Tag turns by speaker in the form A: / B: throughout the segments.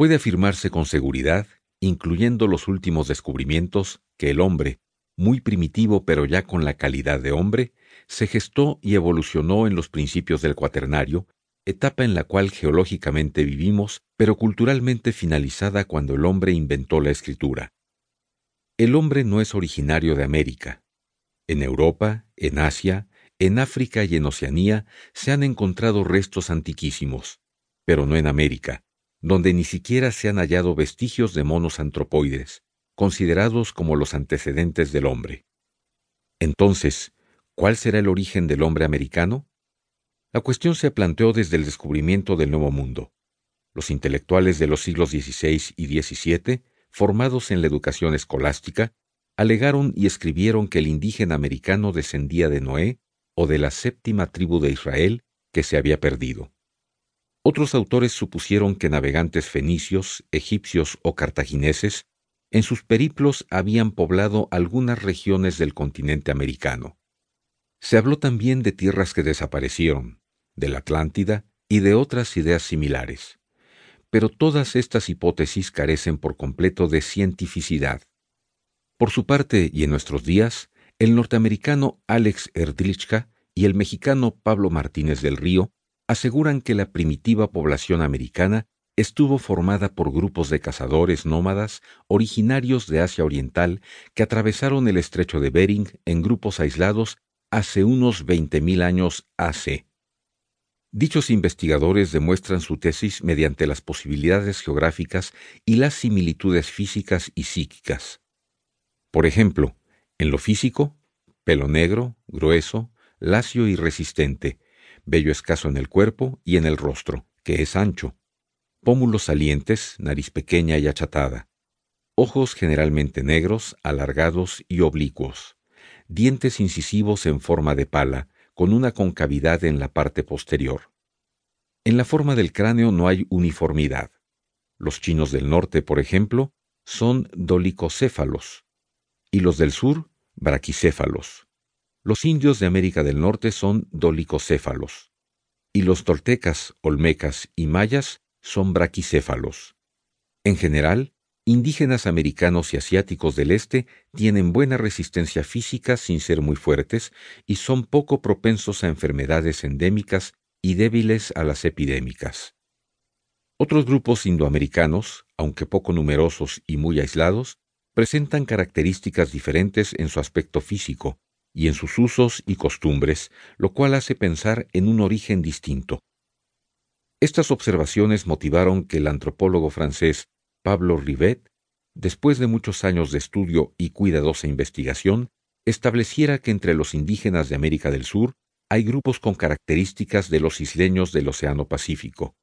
A: Puede afirmarse con seguridad, incluyendo los últimos descubrimientos, que el hombre, muy primitivo pero ya con la calidad de hombre, se gestó y evolucionó en los principios del cuaternario, etapa en la cual geológicamente vivimos, pero culturalmente finalizada cuando el hombre inventó la escritura. El hombre no es originario de América. En Europa, en Asia, en África y en Oceanía se han encontrado restos antiquísimos, pero no en América, donde ni siquiera se han hallado vestigios de monos antropoides, considerados como los antecedentes del hombre. Entonces, ¿cuál será el origen del hombre americano? La cuestión se planteó desde el descubrimiento del Nuevo Mundo. Los intelectuales de los siglos XVI y XVII, formados en la educación escolástica, alegaron y escribieron que el indígena americano descendía de Noé o de la séptima tribu de Israel que se había perdido. Otros autores supusieron que navegantes fenicios, egipcios o cartagineses en sus periplos habían poblado algunas regiones del continente americano. Se habló también de tierras que desaparecieron, de la Atlántida y de otras ideas similares. Pero todas estas hipótesis carecen por completo de cientificidad. Por su parte, y en nuestros días, el norteamericano Alex Erdlichka y el mexicano Pablo Martínez del Río aseguran que la primitiva población americana estuvo formada por grupos de cazadores nómadas originarios de Asia Oriental que atravesaron el estrecho de Bering en grupos aislados hace unos 20.000 años AC. Dichos investigadores demuestran su tesis mediante las posibilidades geográficas y las similitudes físicas y psíquicas. Por ejemplo, en lo físico, pelo negro, grueso, lacio y resistente, vello escaso en el cuerpo y en el rostro, que es ancho, pómulos salientes, nariz pequeña y achatada, ojos generalmente negros, alargados y oblicuos, dientes incisivos en forma de pala, con una concavidad en la parte posterior. En la forma del cráneo no hay uniformidad. Los chinos del norte, por ejemplo, son dolicocéfalos, y los del sur, braquicéfalos. Los indios de América del Norte son dolicocéfalos, y los toltecas, olmecas y mayas son braquicéfalos. En general, indígenas americanos y asiáticos del este tienen buena resistencia física sin ser muy fuertes y son poco propensos a enfermedades endémicas y débiles a las epidémicas. Otros grupos indoamericanos, aunque poco numerosos y muy aislados, presentan características diferentes en su aspecto físico y en sus usos y costumbres, lo cual hace pensar en un origen distinto. Estas observaciones motivaron que el antropólogo francés Pablo Rivet, después de muchos años de estudio y cuidadosa investigación, estableciera que entre los indígenas de América del Sur hay grupos con características de los isleños del Océano Pacífico.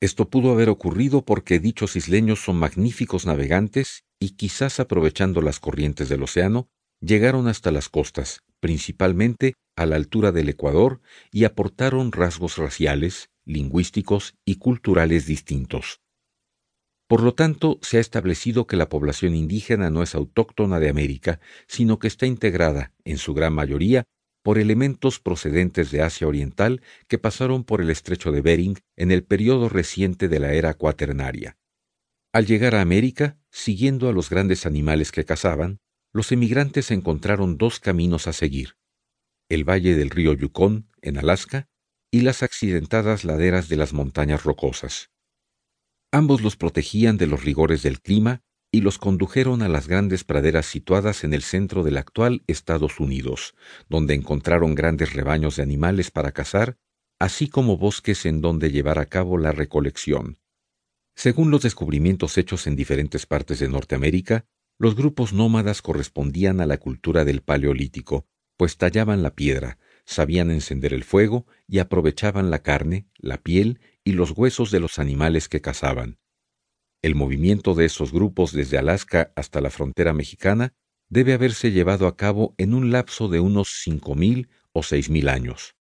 A: Esto pudo haber ocurrido porque dichos isleños son magníficos navegantes y quizás aprovechando las corrientes del océano, llegaron hasta las costas, principalmente a la altura del Ecuador, y aportaron rasgos raciales, lingüísticos y culturales distintos. Por lo tanto, se ha establecido que la población indígena no es autóctona de América, sino que está integrada, en su gran mayoría, por elementos procedentes de Asia Oriental que pasaron por el estrecho de Bering en el periodo reciente de la era cuaternaria. Al llegar a América, siguiendo a los grandes animales que cazaban, los emigrantes encontraron dos caminos a seguir, el valle del río Yukon, en Alaska, y las accidentadas laderas de las montañas rocosas. Ambos los protegían de los rigores del clima y los condujeron a las grandes praderas situadas en el centro del actual Estados Unidos, donde encontraron grandes rebaños de animales para cazar, así como bosques en donde llevar a cabo la recolección. Según los descubrimientos hechos en diferentes partes de Norteamérica, los grupos nómadas correspondían a la cultura del Paleolítico, pues tallaban la piedra, sabían encender el fuego y aprovechaban la carne, la piel y los huesos de los animales que cazaban. El movimiento de esos grupos desde Alaska hasta la frontera mexicana debe haberse llevado a cabo en un lapso de unos cinco mil o seis mil años.